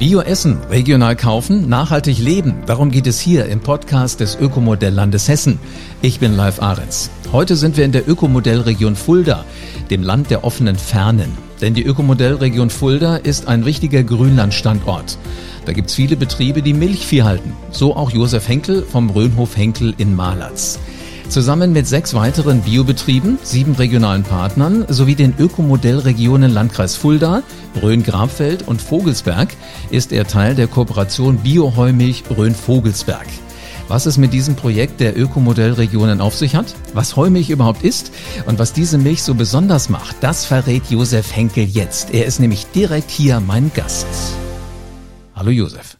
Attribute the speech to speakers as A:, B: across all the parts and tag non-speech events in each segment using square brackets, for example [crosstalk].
A: Bio essen, regional kaufen, nachhaltig leben. Darum geht es hier im Podcast des Ökomodelllandes Hessen. Ich bin Live Ahrens. Heute sind wir in der Ökomodellregion Fulda, dem Land der offenen Fernen. Denn die Ökomodellregion Fulda ist ein wichtiger Grünlandstandort. Da gibt's viele Betriebe, die Milchvieh halten. So auch Josef Henkel vom Röhnhof Henkel in Malatz. Zusammen mit sechs weiteren Biobetrieben, sieben regionalen Partnern sowie den Ökomodellregionen Landkreis Fulda, Rhön-Grabfeld und Vogelsberg ist er Teil der Kooperation Bio-Heumilch Rhön-Vogelsberg. Was es mit diesem Projekt der Ökomodellregionen auf sich hat, was Heumilch überhaupt ist und was diese Milch so besonders macht, das verrät Josef Henkel jetzt. Er ist nämlich direkt hier mein Gast. Hallo Josef.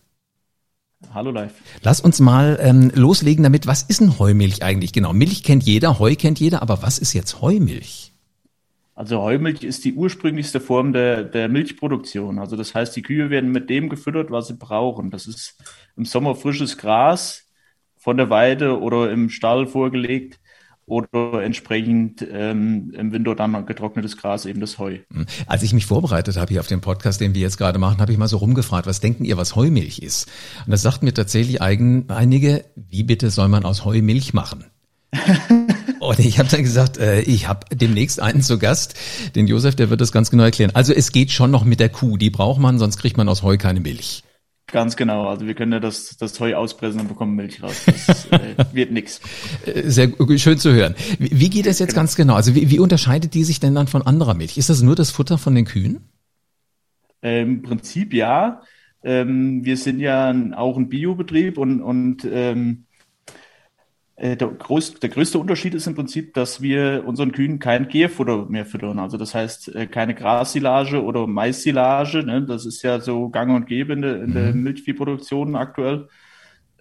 B: Hallo live.
A: Lass uns mal ähm, loslegen damit. Was ist denn Heumilch eigentlich genau? Milch kennt jeder, Heu kennt jeder, aber was ist jetzt Heumilch?
B: Also Heumilch ist die ursprünglichste Form der, der Milchproduktion. Also das heißt, die Kühe werden mit dem gefüttert, was sie brauchen. Das ist im Sommer frisches Gras von der Weide oder im Stall vorgelegt oder entsprechend ähm, im Winter dann getrocknetes Gras, eben das Heu. Hm.
A: Als ich mich vorbereitet habe hier auf den Podcast, den wir jetzt gerade machen, habe ich mal so rumgefragt, was denken ihr, was Heumilch ist? Und das sagten mir tatsächlich eigen, einige, wie bitte soll man aus Heu Milch machen? [laughs] Und ich habe dann gesagt, äh, ich habe demnächst einen zu Gast, den Josef, der wird das ganz genau erklären. Also es geht schon noch mit der Kuh, die braucht man, sonst kriegt man aus Heu keine Milch.
B: Ganz genau. Also wir können ja das, das Heu auspressen und bekommen Milch raus. Das äh, wird nix. [laughs]
A: Äh, sehr schön zu hören. Wie, wie geht das jetzt genau. ganz genau? Also wie, wie unterscheidet die sich denn dann von anderer Milch? Ist das nur das Futter von den Kühen?
B: Ähm, Im Prinzip ja. Ähm, wir sind ja auch ein Biobetrieb und, und ähm, äh, der, groß, der, größte Unterschied ist im Prinzip, dass wir unseren Kühen kein Gärfutter mehr füttern. Also das heißt äh, keine Grassilage oder Maissilage. Ne? Das ist ja so gang und gäbe in der, in der mhm. Milchviehproduktion aktuell.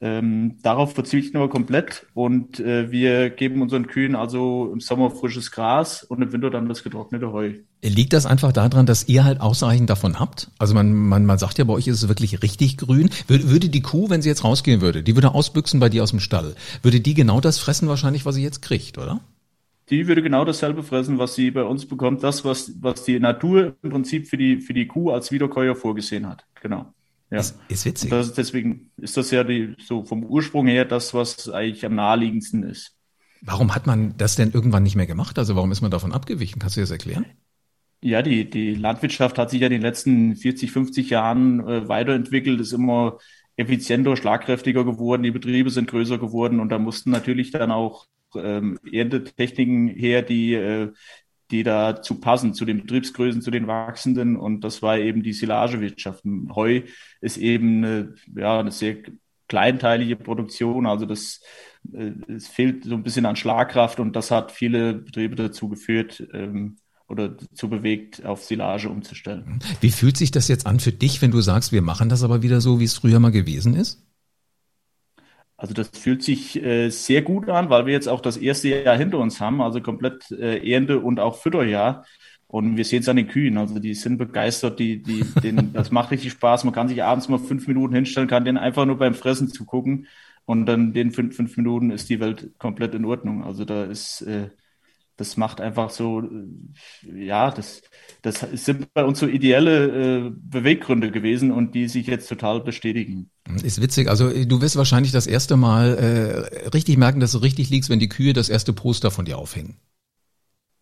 B: Ähm, darauf verzichten wir komplett und äh, wir geben unseren Kühen also im Sommer frisches Gras und im Winter dann das getrocknete Heu.
A: Liegt das einfach daran, dass ihr halt ausreichend davon habt? Also man, man, man sagt ja, bei euch ist es wirklich richtig grün. Würde, würde die Kuh, wenn sie jetzt rausgehen würde, die würde ausbüchsen bei dir aus dem Stall, würde die genau das fressen wahrscheinlich, was sie jetzt kriegt, oder?
B: Die würde genau dasselbe fressen, was sie bei uns bekommt. Das, was, was die Natur im Prinzip für die, für die Kuh als Wiederkäuer vorgesehen hat. Genau. Ja. Ist, ist witzig. Das, deswegen ist das ja die, so vom Ursprung her das, was eigentlich am naheliegendsten ist.
A: Warum hat man das denn irgendwann nicht mehr gemacht? Also warum ist man davon abgewichen? Kannst du das erklären?
B: Ja, die, die Landwirtschaft hat sich ja in den letzten 40, 50 Jahren äh, weiterentwickelt, ist immer effizienter, schlagkräftiger geworden, die Betriebe sind größer geworden und da mussten natürlich dann auch ähm, Erntetechniken her, die äh, die dazu passen, zu den Betriebsgrößen, zu den wachsenden. Und das war eben die Silagewirtschaft. Heu ist eben eine, ja, eine sehr kleinteilige Produktion. Also das, äh, es fehlt so ein bisschen an Schlagkraft und das hat viele Betriebe dazu geführt, ähm, oder dazu bewegt, auf Silage umzustellen.
A: Wie fühlt sich das jetzt an für dich, wenn du sagst, wir machen das aber wieder so, wie es früher mal gewesen ist?
B: Also das fühlt sich äh, sehr gut an, weil wir jetzt auch das erste Jahr hinter uns haben, also komplett äh, Ernte und auch Fütterjahr. Und wir sehen es an den Kühen, also die sind begeistert, die, die, denen, [laughs] das macht richtig Spaß. Man kann sich abends mal fünf Minuten hinstellen, kann denen einfach nur beim Fressen zugucken und dann den fünf, fünf Minuten ist die Welt komplett in Ordnung. Also da ist äh, das macht einfach so, ja, das, das sind bei uns so ideelle äh, Beweggründe gewesen und die sich jetzt total bestätigen.
A: Ist witzig. Also du wirst wahrscheinlich das erste Mal äh, richtig merken, dass du richtig liegst, wenn die Kühe das erste Poster von dir aufhängen.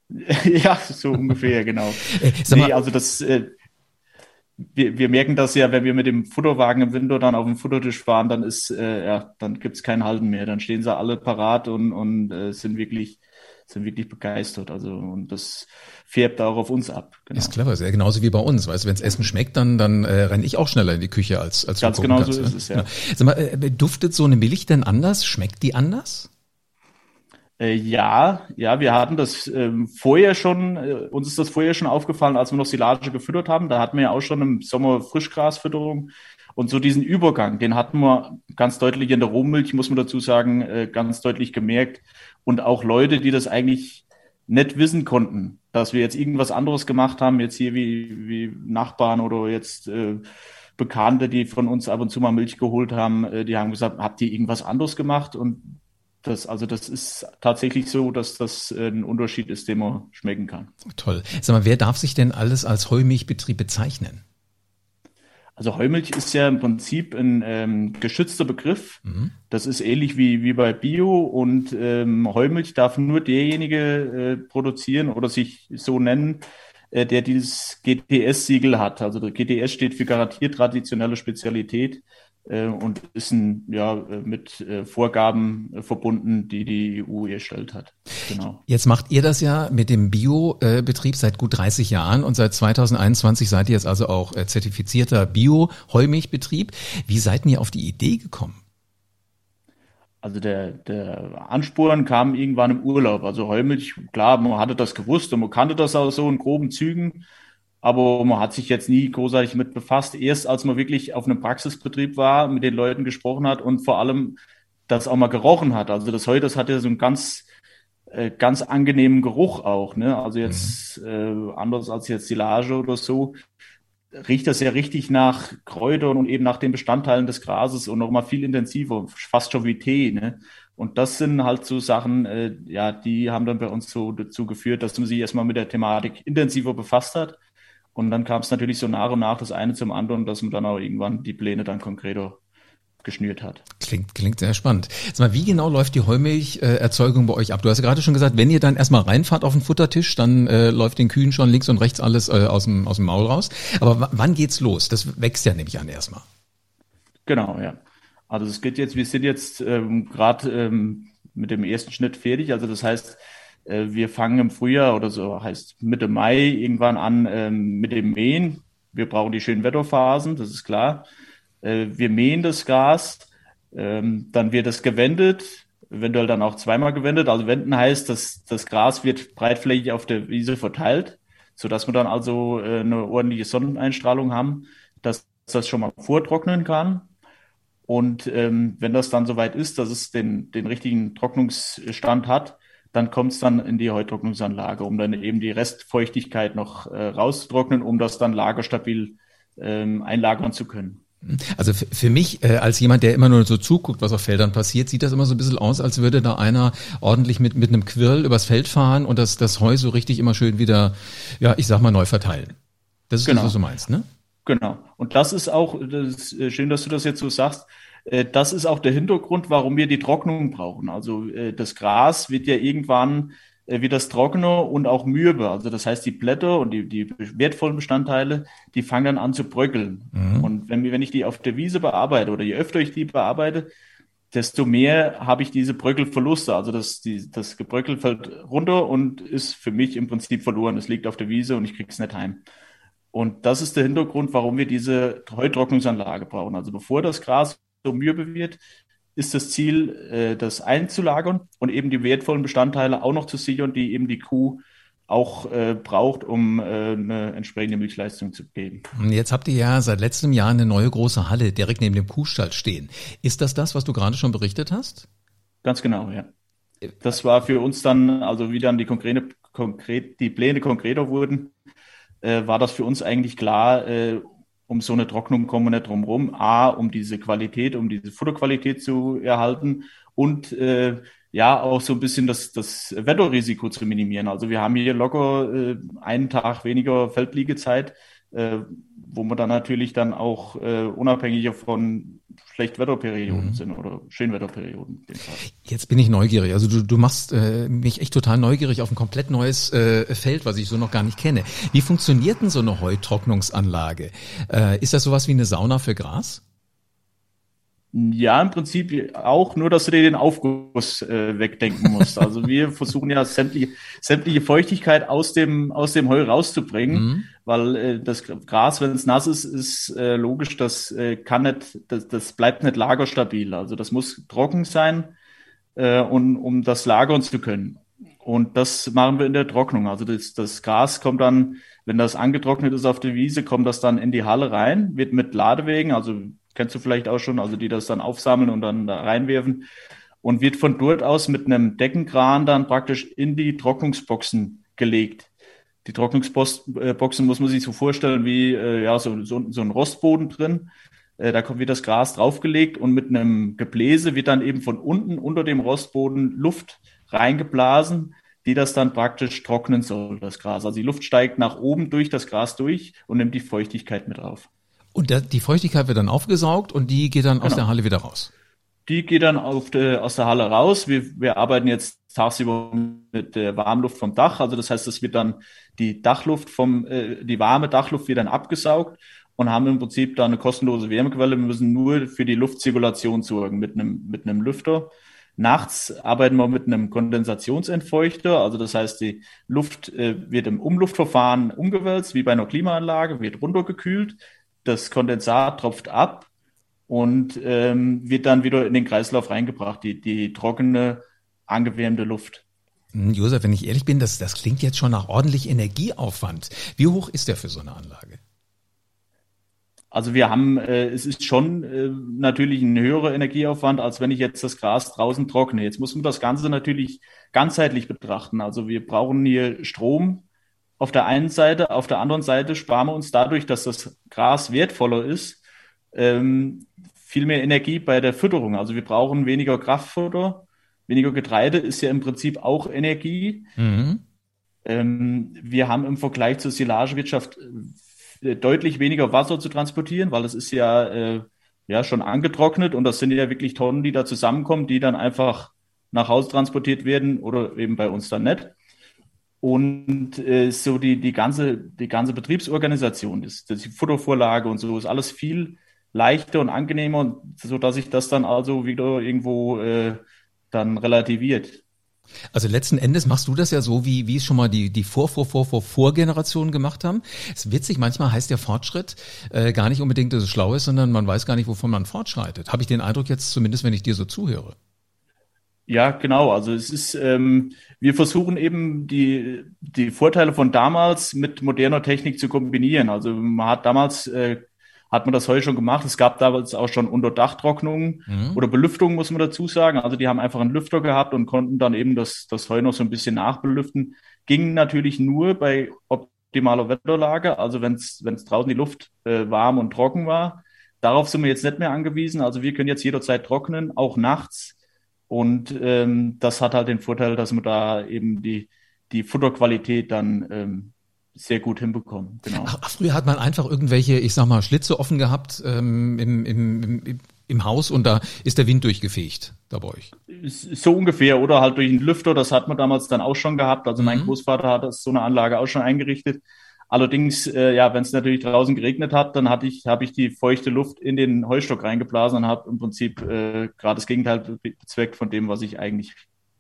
A: [laughs]
B: ja, so ungefähr, genau. [laughs] Äh, nee, also das, äh, wir, wir merken das ja, wenn wir mit dem Futterwagen im Winter dann auf dem Futtertisch fahren, dann ist, äh, ja, dann gibt's kein Halten mehr. Dann stehen sie alle parat und, und äh, sind wirklich sind wirklich begeistert. Also und das färbt auch auf uns ab.
A: Genau. Ist clever, sehr genauso wie bei uns. Weißt du, wenn das Essen schmeckt, dann dann äh, renne ich auch schneller in die Küche als als
B: Ganz genau kannst, so ist es ja. Genau.
A: Sag mal, äh, duftet so eine Milch denn anders? Schmeckt die anders?
B: Äh, ja, ja, wir hatten das ähm, vorher schon, äh, uns ist das vorher schon aufgefallen, als wir noch Silage gefüttert haben. Da hatten wir ja auch schon im Sommer Frischgrasfütterung. Und so diesen Übergang, den hatten wir ganz deutlich in der Rohmilch, muss man dazu sagen, äh, ganz deutlich gemerkt und auch Leute, die das eigentlich nicht wissen konnten, dass wir jetzt irgendwas anderes gemacht haben, jetzt hier wie, wie Nachbarn oder jetzt äh, Bekannte, die von uns ab und zu mal Milch geholt haben, äh, die haben gesagt, habt ihr irgendwas anderes gemacht? Und das, also das ist tatsächlich so, dass das äh, ein Unterschied ist, den man schmecken kann.
A: Toll. Sag mal, wer darf sich denn alles als Heumilchbetrieb bezeichnen?
B: Also Heumilch ist ja im Prinzip ein ähm, geschützter Begriff. Mhm. Das ist ähnlich wie, wie bei Bio und ähm, Heumilch darf nur derjenige äh, produzieren oder sich so nennen, äh, der dieses GTS-Siegel hat. Also der GTS steht für garantiert traditionelle Spezialität und ist ein, ja, mit äh, Vorgaben äh, verbunden, die die EU erstellt hat.
A: Genau. Jetzt macht ihr das ja mit dem Bio-Betrieb seit gut 30 Jahren und seit 2021 seid ihr jetzt also auch zertifizierter Bio-Heumilchbetrieb. Wie seid ihr auf die Idee gekommen?
B: Also der, der Ansporn kam irgendwann im Urlaub. Also Heumilch, klar, man hatte das gewusst und man kannte das auch so in groben Zügen aber man hat sich jetzt nie großartig mit befasst. Erst als man wirklich auf einem Praxisbetrieb war, mit den Leuten gesprochen hat und vor allem das auch mal gerochen hat. Also das heute, das hat ja so einen ganz, äh, ganz angenehmen Geruch auch. Ne? Also jetzt mhm. äh, anders als jetzt Silage oder so, riecht das ja richtig nach Kräutern und eben nach den Bestandteilen des Grases und noch mal viel intensiver, fast schon wie Tee. Ne? Und das sind halt so Sachen, äh, ja, die haben dann bei uns so dazu geführt, dass man sich erstmal mit der Thematik intensiver befasst hat und dann kam es natürlich so nach und nach das eine zum anderen, dass man dann auch irgendwann die Pläne dann konkreter geschnürt hat.
A: Klingt, klingt sehr spannend. Sag mal, wie genau läuft die Heumilcherzeugung bei euch ab? Du hast ja gerade schon gesagt, wenn ihr dann erstmal reinfahrt auf den Futtertisch, dann äh, läuft den Kühen schon links und rechts alles äh, aus, dem, aus dem Maul raus. Aber wann geht's los? Das wächst ja nämlich an erstmal.
B: Genau, ja. Also es geht jetzt, wir sind jetzt ähm, gerade ähm, mit dem ersten Schnitt fertig. Also das heißt, wir fangen im Frühjahr oder so heißt Mitte Mai irgendwann an ähm, mit dem Mähen. Wir brauchen die schönen Wetterphasen, das ist klar. Äh, wir mähen das Gras, ähm, dann wird es gewendet, eventuell dann auch zweimal gewendet. Also wenden heißt, dass das Gras wird breitflächig auf der Wiese verteilt, sodass wir dann also äh, eine ordentliche Sonneneinstrahlung haben, dass das schon mal vortrocknen kann. Und ähm, wenn das dann soweit ist, dass es den, den richtigen Trocknungsstand hat, dann kommt es dann in die Heutrocknungsanlage, um dann eben die Restfeuchtigkeit noch äh, rauszutrocknen, um das dann lagerstabil ähm, einlagern zu können.
A: Also für mich äh, als jemand, der immer nur so zuguckt, was auf Feldern passiert, sieht das immer so ein bisschen aus, als würde da einer ordentlich mit mit einem Quirl übers Feld fahren und das das Heu so richtig immer schön wieder, ja, ich sag mal neu verteilen. Das ist genau. das, was du meinst, ne?
B: Genau. Und das ist auch das ist schön, dass du das jetzt so sagst. Äh, das ist auch der Hintergrund, warum wir die Trocknung brauchen. Also äh, das Gras wird ja irgendwann äh, wird das trockener und auch mürbe. Also das heißt, die Blätter und die, die wertvollen Bestandteile, die fangen dann an zu bröckeln. Mhm. Und wenn, wenn ich die auf der Wiese bearbeite oder je öfter ich die bearbeite, desto mehr habe ich diese Bröckelverluste. Also das, die, das Gebröckel fällt runter und ist für mich im Prinzip verloren. Es liegt auf der Wiese und ich kriege es nicht heim. Und das ist der Hintergrund, warum wir diese Heutrocknungsanlage brauchen. Also bevor das Gras so mürbe wird, ist das Ziel, äh, das einzulagern und eben die wertvollen Bestandteile auch noch zu sichern, die eben die Kuh auch äh, braucht, um äh, eine entsprechende Milchleistung zu geben.
A: Jetzt habt ihr ja seit letztem Jahr eine neue große Halle direkt neben dem Kuhstall stehen. Ist das das, was du gerade schon berichtet hast?
B: Ganz genau, ja. Das war für uns dann, also wie dann die konkrete, konkret, die Pläne konkreter wurden, äh, war das für uns eigentlich klar, äh, um so eine Trocknung kommen wir nicht drum rum. A, um diese Qualität, um diese Futterqualität zu erhalten und äh, ja, auch so ein bisschen das, das Wetterrisiko zu minimieren. Also wir haben hier locker äh, einen Tag weniger Feldliegezeit, äh, wo wir dann natürlich dann auch äh, unabhängiger von Schlechtwetterperioden mhm. sind oder Schönwetterperioden.
A: Jetzt bin ich neugierig. Also du, du machst äh, mich echt total neugierig auf ein komplett neues äh, Feld, was ich so noch gar nicht kenne. Wie funktioniert denn so eine Heutrocknungsanlage? Äh, ist das sowas wie eine Sauna für Gras?
B: Ja, im Prinzip auch, nur dass du dir den Aufguss äh, wegdenken musst. Also wir [laughs] versuchen ja sämtliche, sämtliche Feuchtigkeit aus dem, aus dem Heu rauszubringen, mhm. Weil äh, das Gras, wenn es nass ist, ist äh, logisch, das äh, kann nicht, das, das bleibt nicht lagerstabil. Also das muss trocken sein, äh, und, um das lagern zu können. Und das machen wir in der Trocknung. Also das, das Gras kommt dann, wenn das angetrocknet ist auf der Wiese, kommt das dann in die Halle rein, wird mit Ladewegen, also kennst du vielleicht auch schon, also die das dann aufsammeln und dann da reinwerfen und wird von dort aus mit einem Deckenkran dann praktisch in die Trocknungsboxen gelegt. Die Trocknungsboxen muss man sich so vorstellen wie äh, ja, so, so, so ein Rostboden drin. Äh, da kommt wird das Gras draufgelegt und mit einem Gebläse wird dann eben von unten unter dem Rostboden Luft reingeblasen, die das dann praktisch trocknen soll, das Gras. Also die Luft steigt nach oben durch das Gras durch und nimmt die Feuchtigkeit mit auf.
A: Und der, die Feuchtigkeit wird dann aufgesaugt und die geht dann genau. aus der Halle wieder raus.
B: Die geht dann auf de, aus der Halle raus. Wir, wir arbeiten jetzt tagsüber mit der Warmluft vom Dach. Also das heißt, es wird dann die Dachluft vom, äh, die warme Dachluft wird dann abgesaugt und haben im Prinzip da eine kostenlose Wärmequelle. Wir müssen nur für die Luftzirkulation sorgen mit einem, mit einem Lüfter. Nachts arbeiten wir mit einem Kondensationsentfeuchter. Also das heißt, die Luft äh, wird im Umluftverfahren umgewälzt, wie bei einer Klimaanlage, wird runtergekühlt. Das Kondensat tropft ab und ähm, wird dann wieder in den Kreislauf reingebracht, die, die trockene, angewärmte Luft.
A: Hm, Josef, wenn ich ehrlich bin, das, das klingt jetzt schon nach ordentlich Energieaufwand. Wie hoch ist der für so eine Anlage?
B: Also wir haben, äh, es ist schon äh, natürlich ein höherer Energieaufwand, als wenn ich jetzt das Gras draußen trockne. Jetzt muss man das Ganze natürlich ganzheitlich betrachten. Also wir brauchen hier Strom auf der einen Seite, auf der anderen Seite sparen wir uns dadurch, dass das Gras wertvoller ist, ähm, viel mehr Energie bei der Fütterung. Also wir brauchen weniger Kraftfutter, weniger Getreide ist ja im Prinzip auch Energie. Mhm. Ähm, wir haben im Vergleich zur Silagewirtschaft äh, deutlich weniger Wasser zu transportieren, weil es ist ja, äh, ja schon angetrocknet und das sind ja wirklich Tonnen, die da zusammenkommen, die dann einfach nach Hause transportiert werden oder eben bei uns dann nicht. Und äh, so die, die, ganze, die ganze Betriebsorganisation, das, das die Futtervorlage und so, ist alles viel leichter und angenehmer, so dass sich das dann also wieder irgendwo äh, dann relativiert.
A: Also letzten Endes machst du das ja so, wie, wie es schon mal die, die Vor, Vor, Vor, Vor, Vorgenerationen gemacht haben. Es ist witzig, manchmal heißt der Fortschritt äh, gar nicht unbedingt, dass es schlau ist, sondern man weiß gar nicht, wovon man fortschreitet. Habe ich den Eindruck jetzt zumindest, wenn ich dir so zuhöre.
B: Ja, genau. Also es ist, ähm, wir versuchen eben die, die Vorteile von damals mit moderner Technik zu kombinieren. Also man hat damals äh, hat man das Heu schon gemacht. Es gab damals auch schon Unterdachtrocknungen mhm. oder Belüftung, muss man dazu sagen. Also die haben einfach einen Lüfter gehabt und konnten dann eben das, das Heu noch so ein bisschen nachbelüften. Ging natürlich nur bei optimaler Wetterlage, also wenn es draußen die Luft äh, warm und trocken war. Darauf sind wir jetzt nicht mehr angewiesen. Also wir können jetzt jederzeit trocknen, auch nachts. Und ähm, das hat halt den Vorteil, dass man da eben die, die Futterqualität dann ähm, sehr gut hinbekommen.
A: Genau. Ach, früher hat man einfach irgendwelche, ich sag mal, Schlitze offen gehabt ähm, im, im, im, im Haus und da ist der Wind durchgefegt da bei euch.
B: So ungefähr oder halt durch einen Lüfter, das hat man damals dann auch schon gehabt. Also mein mhm. Großvater hat das so eine Anlage auch schon eingerichtet. Allerdings, äh, ja, wenn es natürlich draußen geregnet hat, dann hatte ich, habe ich die feuchte Luft in den Heustock reingeblasen und habe im Prinzip äh, gerade das Gegenteil bezweckt von dem, was ich eigentlich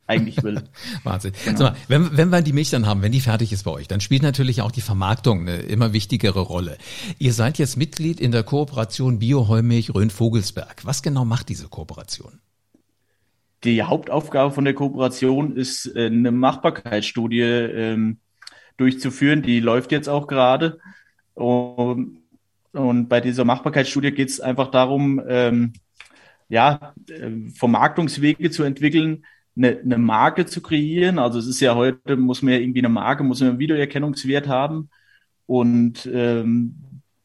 B: eigentlich will. [laughs]
A: Wahnsinn. Genau. Mal, wenn, wenn wir die Milch dann haben, wenn die fertig ist bei euch, dann spielt natürlich auch die Vermarktung eine immer wichtigere Rolle. Ihr seid jetzt Mitglied in der Kooperation Bioheumilch Rhön-Vogelsberg. Was genau macht diese Kooperation?
B: Die Hauptaufgabe von der Kooperation ist, äh, eine Machbarkeitsstudie ähm, durchzuführen. Die läuft jetzt auch gerade. Und, und bei dieser Machbarkeitsstudie geht es einfach darum, ähm, ja, äh, Vermarktungswege zu entwickeln, eine, eine Marke zu kreieren. Also es ist ja heute, muss man ja irgendwie eine Marke, muss man einen Wiedererkennungswert haben. Und ähm,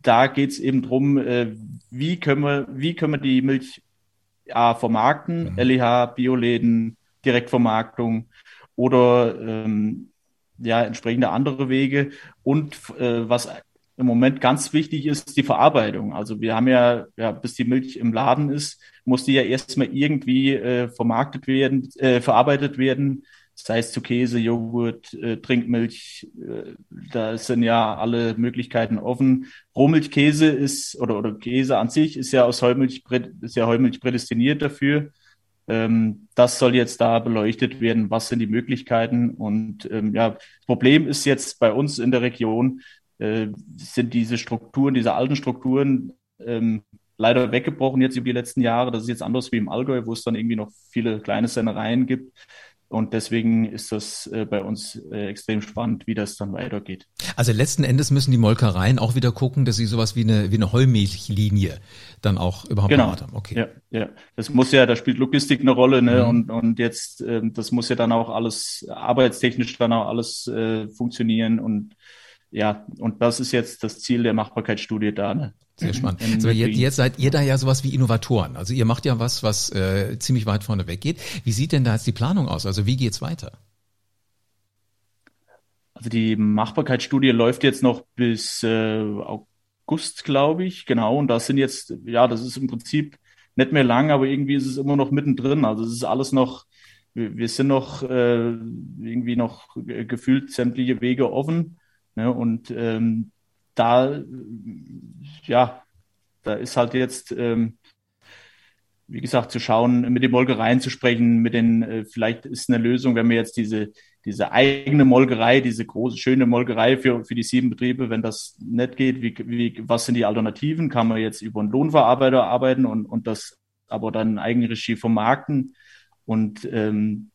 B: da geht es eben drum, äh, wie können wir, wie können wir die Milch A, vermarkten, mhm. LEH, Bioläden, Direktvermarktung oder ähm, ja, entsprechende andere Wege. Und äh, was im Moment ganz wichtig ist die Verarbeitung. Also wir haben ja, ja, bis die Milch im Laden ist, muss die ja erstmal irgendwie äh, vermarktet werden, äh, verarbeitet werden. sei es zu Käse, Joghurt, äh, Trinkmilch, äh, da sind ja alle Möglichkeiten offen. Rohmilchkäse ist, oder, oder Käse an sich ist ja aus Heumilch, ist ja Heumilch prädestiniert dafür. Ähm, das soll jetzt da beleuchtet werden. Was sind die Möglichkeiten? Und ähm, ja, das Problem ist jetzt bei uns in der Region, äh, sind diese Strukturen, diese alten Strukturen ähm, leider weggebrochen jetzt über die letzten Jahre. Das ist jetzt anders wie im Allgäu, wo es dann irgendwie noch viele kleine Sennereien gibt. Und deswegen ist das äh, bei uns äh, extrem spannend, wie das dann weitergeht.
A: Also letzten Endes müssen die Molkereien auch wieder gucken, dass sie sowas wie eine, wie eine Heumilchlinie dann auch überhaupt
B: genau. haben. Okay. Ja, ja. Das muss ja, da spielt Logistik eine Rolle, ne? Mhm. Und, und jetzt, äh, das muss ja dann auch alles arbeitstechnisch dann auch alles äh, funktionieren und ja, und das ist jetzt das Ziel der Machbarkeitsstudie da. Ne?
A: Sehr spannend. Also jetzt, jetzt seid ihr da ja sowas wie Innovatoren. Also ihr macht ja was, was äh, ziemlich weit vorne weggeht. Wie sieht denn da jetzt die Planung aus? Also wie geht's weiter?
B: Also die Machbarkeitsstudie läuft jetzt noch bis äh, August, glaube ich, genau. Und das sind jetzt, ja, das ist im Prinzip nicht mehr lang, aber irgendwie ist es immer noch mittendrin. Also es ist alles noch, wir, wir sind noch äh, irgendwie noch gefühlt sämtliche Wege offen. Ne? Und ähm, da, ja, da ist halt jetzt, ähm, wie gesagt, zu schauen, mit den Molkereien zu sprechen, mit den, äh, vielleicht ist eine Lösung, wenn wir jetzt diese, diese eigene Molkerei, diese große, schöne Molkerei für, für die sieben Betriebe, wenn das nicht geht, wie, wie, was sind die Alternativen? Kann man jetzt über einen Lohnverarbeiter arbeiten und, und das aber dann in Eigenregie vermarkten? Und ähm,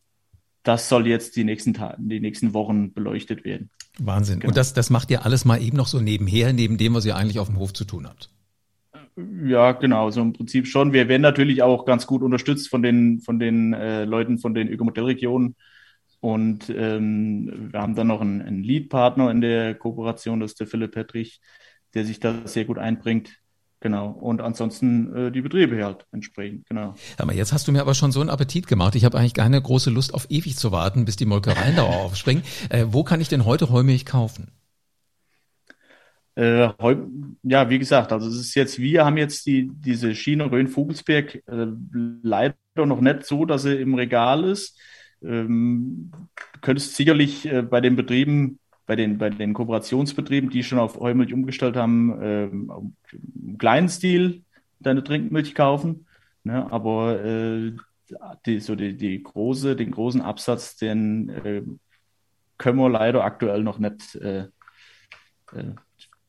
B: das soll jetzt die nächsten die nächsten Wochen beleuchtet werden.
A: Wahnsinn. Genau. Und das, das macht ihr alles mal eben noch so nebenher, neben dem, was ihr eigentlich auf dem Hof zu tun habt.
B: Ja, genau, so im Prinzip schon. Wir werden natürlich auch ganz gut unterstützt von den, von den äh, Leuten von den Ökomodellregionen. Und ähm, wir haben dann noch einen, einen Lead-Partner in der Kooperation, das ist der Philipp Pettrich, der sich da sehr gut einbringt. Genau. Und ansonsten äh, die Betriebe halt entsprechend, genau.
A: Aber jetzt hast du mir aber schon so einen Appetit gemacht. Ich habe eigentlich keine große Lust auf ewig zu warten, bis die Molkereien da [laughs] aufspringen. Äh, wo kann ich denn heute Heumilch kaufen?
B: Äh, ja, wie gesagt, also es ist jetzt, wir haben jetzt die, diese Schiene Rhön-Vogelsberg äh, leider noch nicht so, dass sie im Regal ist. Ähm, du könntest sicherlich äh, bei den Betrieben, bei den, bei den Kooperationsbetrieben, die schon auf Heumilch umgestellt haben, ähm, im kleinen Stil deine Trinkmilch kaufen. Ne? Aber äh, die, so die, die große, den großen Absatz, den äh, können wir leider aktuell noch nicht äh, äh,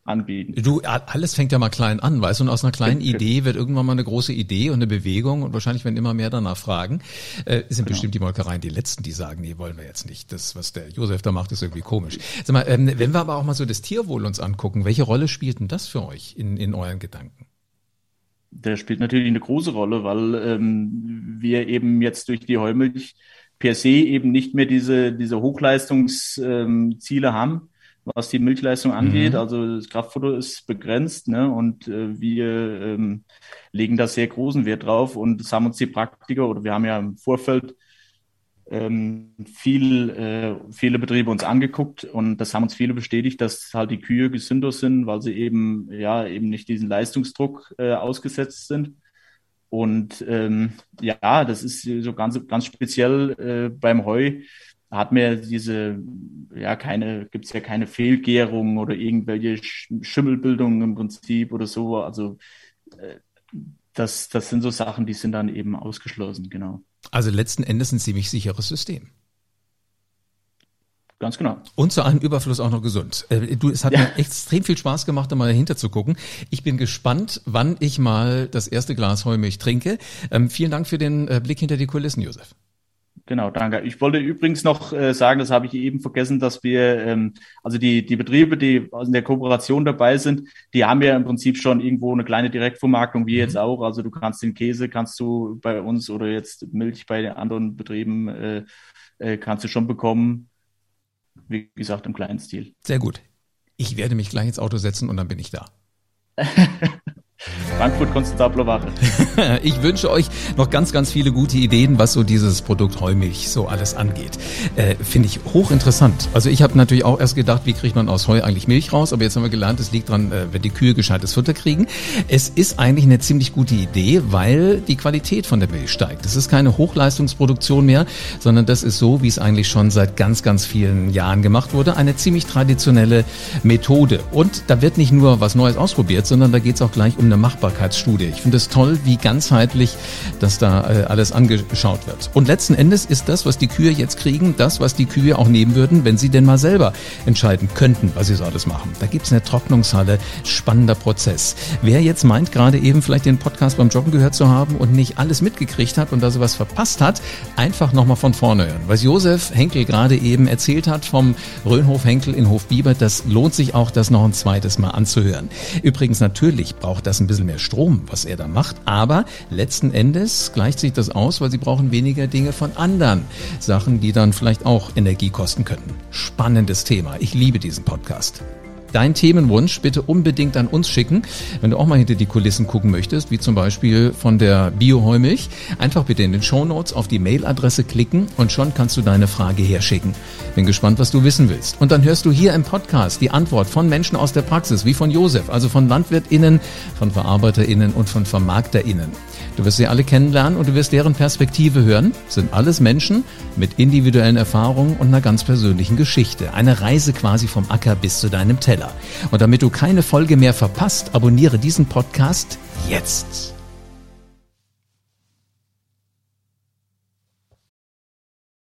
B: anbieten.
A: Du, alles fängt ja mal klein an, weißt du, und aus einer kleinen [laughs] Idee wird irgendwann mal eine große Idee und eine Bewegung und wahrscheinlich werden immer mehr danach fragen. Äh, sind genau. bestimmt die Molkereien die Letzten, die sagen, nee, wollen wir jetzt nicht. Das, was der Josef da macht, ist irgendwie komisch. Sag mal, ähm, wenn wir aber auch mal so das Tierwohl uns angucken, welche Rolle spielt denn das für euch in, in euren Gedanken?
B: Der spielt natürlich eine große Rolle, weil ähm, wir eben jetzt durch die Heumilch per se eben nicht mehr diese, diese Hochleistungsziele ähm, haben was die Milchleistung angeht. Mhm. Also das Kraftfutter ist begrenzt ne? und äh, wir ähm, legen da sehr großen Wert drauf und das haben uns die Praktiker oder wir haben ja im Vorfeld ähm, viel, äh, viele Betriebe uns angeguckt und das haben uns viele bestätigt, dass halt die Kühe gesünder sind, weil sie eben ja eben nicht diesen Leistungsdruck äh, ausgesetzt sind. Und ähm, ja, das ist so ganz, ganz speziell äh, beim Heu hat mir diese, ja, keine, gibt es ja keine Fehlgärung oder irgendwelche Schimmelbildungen im Prinzip oder so. Also äh, das, das sind so Sachen, die sind dann eben ausgeschlossen, genau.
A: Also letzten Endes ein ziemlich sicheres System.
B: Ganz genau.
A: Und zu einem Überfluss auch noch gesund. Äh, du, es hat ja. mir extrem viel Spaß gemacht, da mal dahinter zu gucken. Ich bin gespannt, wann ich mal das erste Glas Heumilch trinke. Ähm, vielen Dank für den äh, Blick hinter die Kulissen, Josef.
B: Genau, danke. Ich wollte übrigens noch äh, sagen, das habe ich eben vergessen, dass wir, ähm, also die, die Betriebe, die in der Kooperation dabei sind, die haben ja im Prinzip schon irgendwo eine kleine Direktvermarktung, wie mhm. jetzt auch. Also du kannst den Käse, kannst du bei uns oder jetzt Milch bei den anderen Betrieben, äh, äh, kannst du schon bekommen. Wie gesagt, im kleinen Stil.
A: Sehr gut. Ich werde mich gleich ins Auto setzen und dann bin ich da. [laughs]
B: Frankfurt Konstabler Wache. [laughs]
A: ich wünsche euch noch ganz, ganz viele gute Ideen, was so dieses Produkt Heumilch so alles angeht. Äh, Finde ich hochinteressant. Also ich habe natürlich auch erst gedacht, wie kriegt man aus Heu eigentlich Milch raus? Aber jetzt haben wir gelernt, es liegt dran, äh, wenn die Kühe gescheites Futter kriegen. Es ist eigentlich eine ziemlich gute Idee, weil die Qualität von der Milch steigt. Es ist keine Hochleistungsproduktion mehr, sondern das ist so, wie es eigentlich schon seit ganz, ganz vielen Jahren gemacht wurde. Eine ziemlich traditionelle Methode. Und da wird nicht nur was Neues ausprobiert, sondern da geht es auch gleich um eine Machbarkeitsstudie. Ich finde es toll, wie ganzheitlich das da äh, alles angeschaut wird. Und letzten Endes ist das, was die Kühe jetzt kriegen, das, was die Kühe auch nehmen würden, wenn sie denn mal selber entscheiden könnten, was sie so alles machen. Da gibt es eine Trocknungshalle, spannender Prozess. Wer jetzt meint, gerade eben vielleicht den Podcast beim Joggen gehört zu haben und nicht alles mitgekriegt hat und da sowas verpasst hat, einfach nochmal von vorne hören. Was Josef Henkel gerade eben erzählt hat vom Röhnhof Henkel in Hof Bieber, das lohnt sich auch, das noch ein zweites Mal anzuhören. Übrigens, natürlich braucht das ein bisschen mehr Strom, was er da macht, aber letzten Endes gleicht sich das aus, weil sie brauchen weniger Dinge von anderen Sachen, die dann vielleicht auch Energie kosten könnten. Spannendes Thema. Ich liebe diesen Podcast. Dein Themenwunsch bitte unbedingt an uns schicken. Wenn du auch mal hinter die Kulissen gucken möchtest, wie zum Beispiel von der Bioheumilch, einfach bitte in den Shownotes auf die Mailadresse klicken und schon kannst du deine Frage herschicken. Bin gespannt, was du wissen willst. Und dann hörst du hier im Podcast die Antwort von Menschen aus der Praxis, wie von Josef, also von LandwirtInnen, von VerarbeiterInnen und von VermarkterInnen. Du wirst sie alle kennenlernen und du wirst deren Perspektive hören. Sind alles Menschen mit individuellen Erfahrungen und einer ganz persönlichen Geschichte. Eine Reise quasi vom Acker bis zu deinem Teller. Und damit du keine Folge mehr verpasst, abonniere diesen Podcast jetzt.